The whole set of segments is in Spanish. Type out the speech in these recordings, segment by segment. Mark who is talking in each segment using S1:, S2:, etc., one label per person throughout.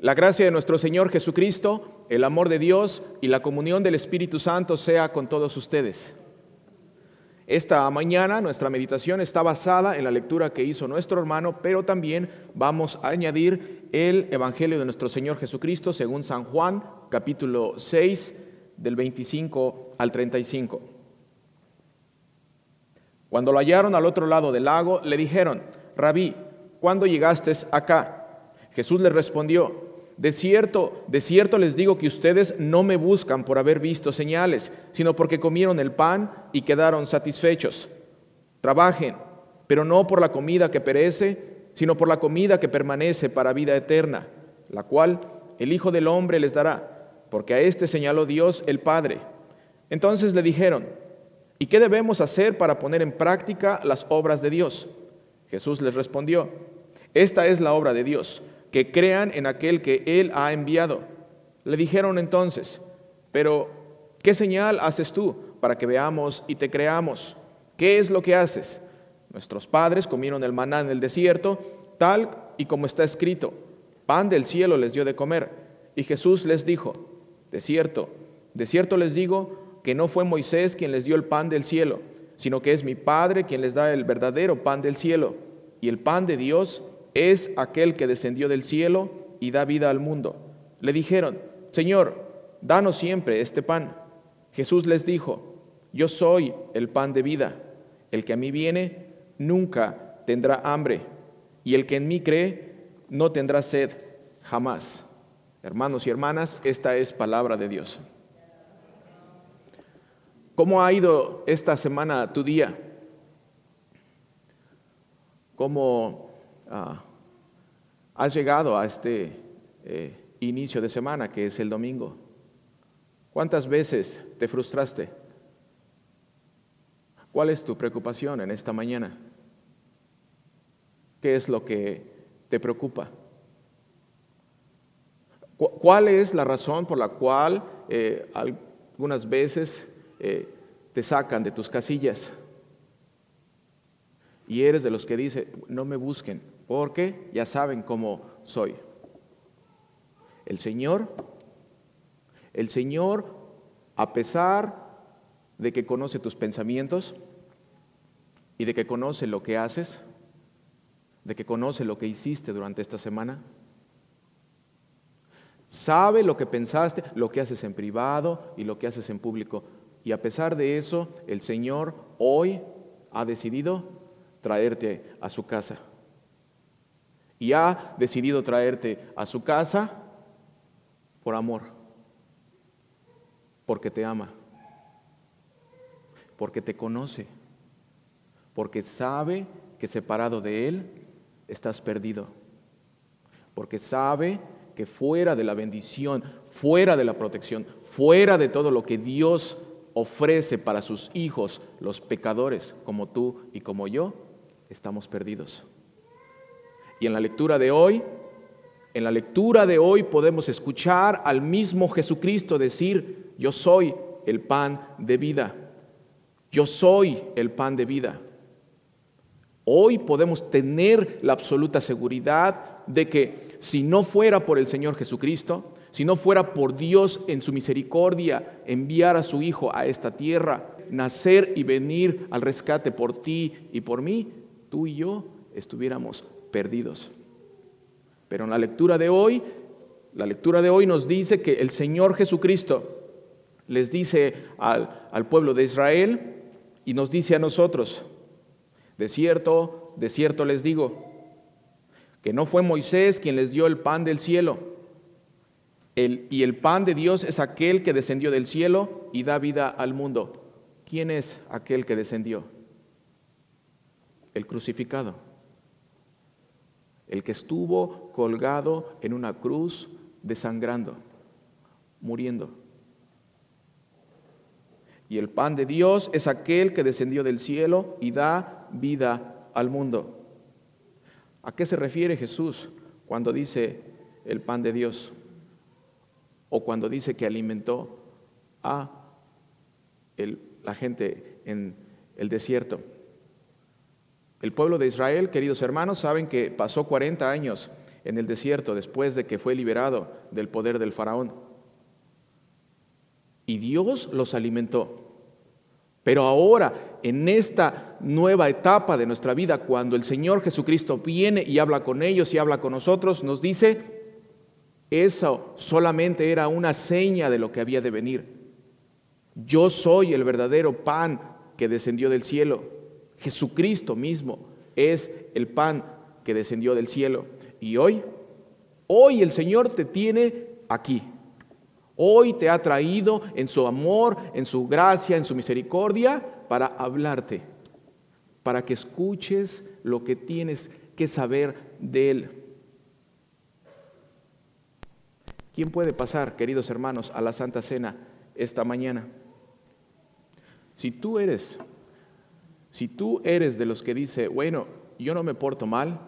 S1: La gracia de nuestro Señor Jesucristo, el amor de Dios y la comunión del Espíritu Santo sea con todos ustedes. Esta mañana nuestra meditación está basada en la lectura que hizo nuestro hermano, pero también vamos a añadir el Evangelio de nuestro Señor Jesucristo según San Juan, capítulo 6, del 25 al 35. Cuando lo hallaron al otro lado del lago, le dijeron, Rabí, ¿cuándo llegaste acá? Jesús les respondió, de cierto, de cierto les digo que ustedes no me buscan por haber visto señales, sino porque comieron el pan y quedaron satisfechos. Trabajen, pero no por la comida que perece, sino por la comida que permanece para vida eterna, la cual el Hijo del Hombre les dará, porque a éste señaló Dios el Padre. Entonces le dijeron, ¿y qué debemos hacer para poner en práctica las obras de Dios? Jesús les respondió, esta es la obra de Dios que crean en aquel que Él ha enviado. Le dijeron entonces, pero ¿qué señal haces tú para que veamos y te creamos? ¿Qué es lo que haces? Nuestros padres comieron el maná en el desierto, tal y como está escrito, pan del cielo les dio de comer. Y Jesús les dijo, de cierto, de cierto les digo que no fue Moisés quien les dio el pan del cielo, sino que es mi Padre quien les da el verdadero pan del cielo. Y el pan de Dios es aquel que descendió del cielo y da vida al mundo. Le dijeron, Señor, danos siempre este pan. Jesús les dijo, yo soy el pan de vida. El que a mí viene nunca tendrá hambre, y el que en mí cree no tendrá sed jamás. Hermanos y hermanas, esta es palabra de Dios. ¿Cómo ha ido esta semana tu día? ¿Cómo ah, has llegado a este eh, inicio de semana que es el domingo? ¿Cuántas veces te frustraste? ¿Cuál es tu preocupación en esta mañana? ¿Qué es lo que te preocupa? ¿Cuál es la razón por la cual eh, algunas veces eh, te sacan de tus casillas? Y eres de los que dice, no me busquen, porque ya saben cómo soy. El Señor, el Señor, a pesar de que conoce tus pensamientos y de que conoce lo que haces, de que conoce lo que hiciste durante esta semana, sabe lo que pensaste, lo que haces en privado y lo que haces en público. Y a pesar de eso, el Señor hoy ha decidido traerte a su casa y ha decidido traerte a su casa por amor, porque te ama, porque te conoce, porque sabe que separado de Él estás perdido, porque sabe que fuera de la bendición, fuera de la protección, fuera de todo lo que Dios ofrece para sus hijos, los pecadores como tú y como yo, estamos perdidos. Y en la lectura de hoy, en la lectura de hoy podemos escuchar al mismo Jesucristo decir, yo soy el pan de vida. Yo soy el pan de vida. Hoy podemos tener la absoluta seguridad de que si no fuera por el Señor Jesucristo, si no fuera por Dios en su misericordia enviar a su Hijo a esta tierra, nacer y venir al rescate por ti y por mí, tú y yo estuviéramos perdidos. Pero en la lectura de hoy, la lectura de hoy nos dice que el Señor Jesucristo les dice al, al pueblo de Israel y nos dice a nosotros, de cierto, de cierto les digo, que no fue Moisés quien les dio el pan del cielo, el, y el pan de Dios es aquel que descendió del cielo y da vida al mundo. ¿Quién es aquel que descendió? El crucificado el que estuvo colgado en una cruz desangrando, muriendo. Y el pan de Dios es aquel que descendió del cielo y da vida al mundo. ¿A qué se refiere Jesús cuando dice el pan de Dios? O cuando dice que alimentó a la gente en el desierto. El pueblo de Israel, queridos hermanos, saben que pasó 40 años en el desierto después de que fue liberado del poder del faraón. Y Dios los alimentó. Pero ahora, en esta nueva etapa de nuestra vida, cuando el Señor Jesucristo viene y habla con ellos y habla con nosotros, nos dice, eso solamente era una seña de lo que había de venir. Yo soy el verdadero pan que descendió del cielo. Jesucristo mismo es el pan que descendió del cielo. Y hoy, hoy el Señor te tiene aquí. Hoy te ha traído en su amor, en su gracia, en su misericordia, para hablarte, para que escuches lo que tienes que saber de Él. ¿Quién puede pasar, queridos hermanos, a la Santa Cena esta mañana? Si tú eres, si tú eres de los que dice, bueno, yo no me porto mal,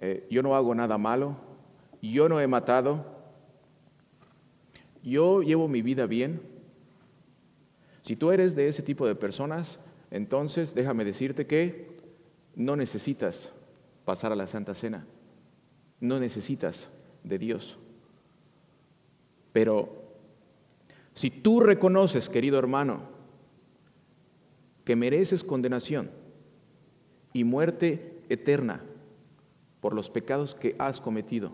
S1: eh, yo no hago nada malo, yo no he matado, yo llevo mi vida bien. Si tú eres de ese tipo de personas, entonces déjame decirte que no necesitas pasar a la Santa Cena, no necesitas de Dios. Pero si tú reconoces, querido hermano, que mereces condenación y muerte eterna por los pecados que has cometido,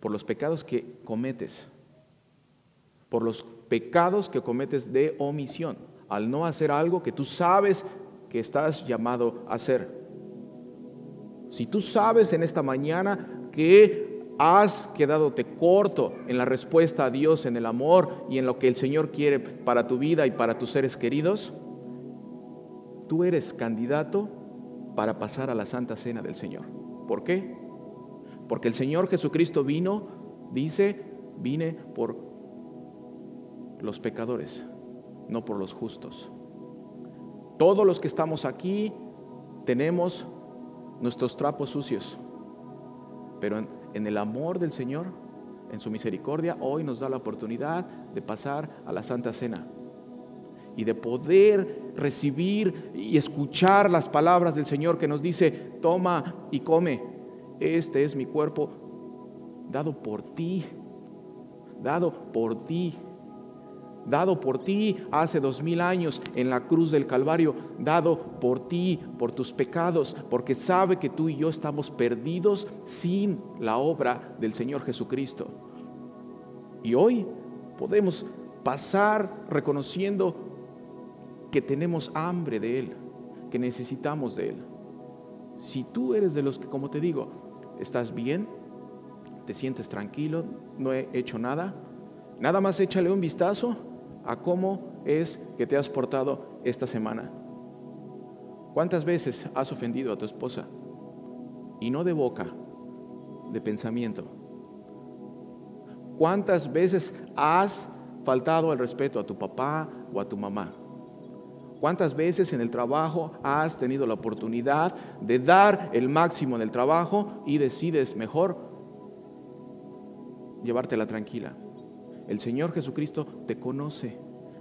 S1: por los pecados que cometes, por los pecados que cometes de omisión, al no hacer algo que tú sabes que estás llamado a hacer. Si tú sabes en esta mañana que has quedadote corto en la respuesta a Dios, en el amor y en lo que el Señor quiere para tu vida y para tus seres queridos, tú eres candidato para pasar a la Santa Cena del Señor. ¿Por qué? Porque el Señor Jesucristo vino, dice, vine por los pecadores, no por los justos. Todos los que estamos aquí tenemos nuestros trapos sucios, pero en en el amor del Señor, en su misericordia, hoy nos da la oportunidad de pasar a la Santa Cena y de poder recibir y escuchar las palabras del Señor que nos dice, toma y come, este es mi cuerpo dado por ti, dado por ti dado por ti hace dos mil años en la cruz del Calvario, dado por ti, por tus pecados, porque sabe que tú y yo estamos perdidos sin la obra del Señor Jesucristo. Y hoy podemos pasar reconociendo que tenemos hambre de Él, que necesitamos de Él. Si tú eres de los que, como te digo, estás bien, te sientes tranquilo, no he hecho nada, nada más échale un vistazo a cómo es que te has portado esta semana. ¿Cuántas veces has ofendido a tu esposa? Y no de boca, de pensamiento. ¿Cuántas veces has faltado al respeto a tu papá o a tu mamá? ¿Cuántas veces en el trabajo has tenido la oportunidad de dar el máximo en el trabajo y decides mejor llevártela tranquila? El Señor Jesucristo te conoce,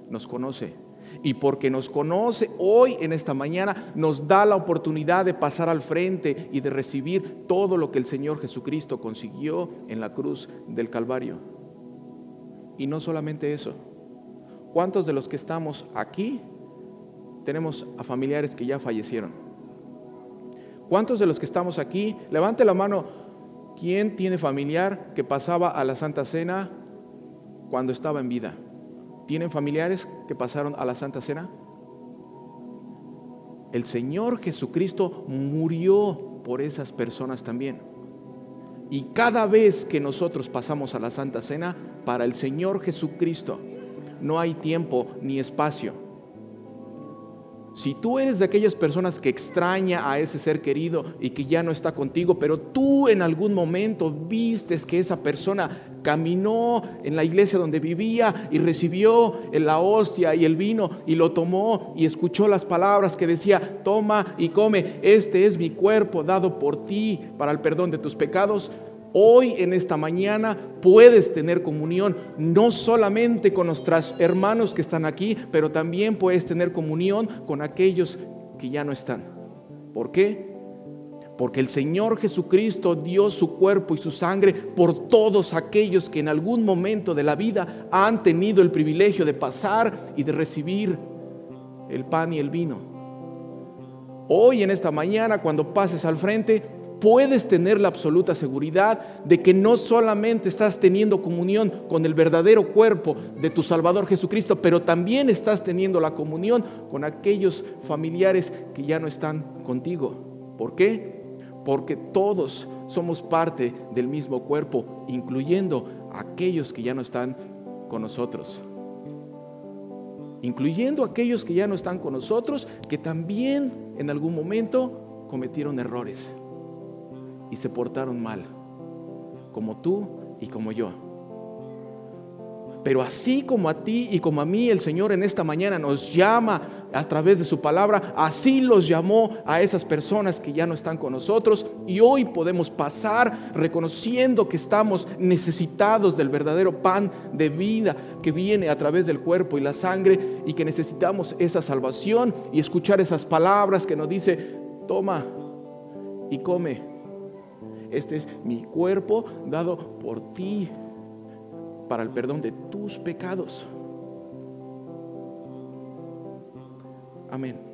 S1: nos conoce. Y porque nos conoce hoy en esta mañana, nos da la oportunidad de pasar al frente y de recibir todo lo que el Señor Jesucristo consiguió en la cruz del Calvario. Y no solamente eso. ¿Cuántos de los que estamos aquí tenemos a familiares que ya fallecieron? ¿Cuántos de los que estamos aquí, levante la mano, ¿quién tiene familiar que pasaba a la Santa Cena cuando estaba en vida. ¿Tienen familiares que pasaron a la Santa Cena? El Señor Jesucristo murió por esas personas también. Y cada vez que nosotros pasamos a la Santa Cena, para el Señor Jesucristo no hay tiempo ni espacio. Si tú eres de aquellas personas que extraña a ese ser querido y que ya no está contigo, pero tú en algún momento vistes que esa persona caminó en la iglesia donde vivía y recibió la hostia y el vino y lo tomó y escuchó las palabras que decía, toma y come, este es mi cuerpo dado por ti para el perdón de tus pecados, Hoy en esta mañana puedes tener comunión no solamente con nuestros hermanos que están aquí, pero también puedes tener comunión con aquellos que ya no están. ¿Por qué? porque el Señor Jesucristo dio su cuerpo y su sangre por todos aquellos que en algún momento de la vida han tenido el privilegio de pasar y de recibir el pan y el vino. Hoy en esta mañana, cuando pases al frente, puedes tener la absoluta seguridad de que no solamente estás teniendo comunión con el verdadero cuerpo de tu Salvador Jesucristo, pero también estás teniendo la comunión con aquellos familiares que ya no están contigo. ¿Por qué? porque todos somos parte del mismo cuerpo, incluyendo aquellos que ya no están con nosotros. Incluyendo aquellos que ya no están con nosotros, que también en algún momento cometieron errores y se portaron mal, como tú y como yo. Pero así como a ti y como a mí el Señor en esta mañana nos llama a través de su palabra, así los llamó a esas personas que ya no están con nosotros y hoy podemos pasar reconociendo que estamos necesitados del verdadero pan de vida que viene a través del cuerpo y la sangre y que necesitamos esa salvación y escuchar esas palabras que nos dice, toma y come. Este es mi cuerpo dado por ti para el perdón de tus pecados. Amén.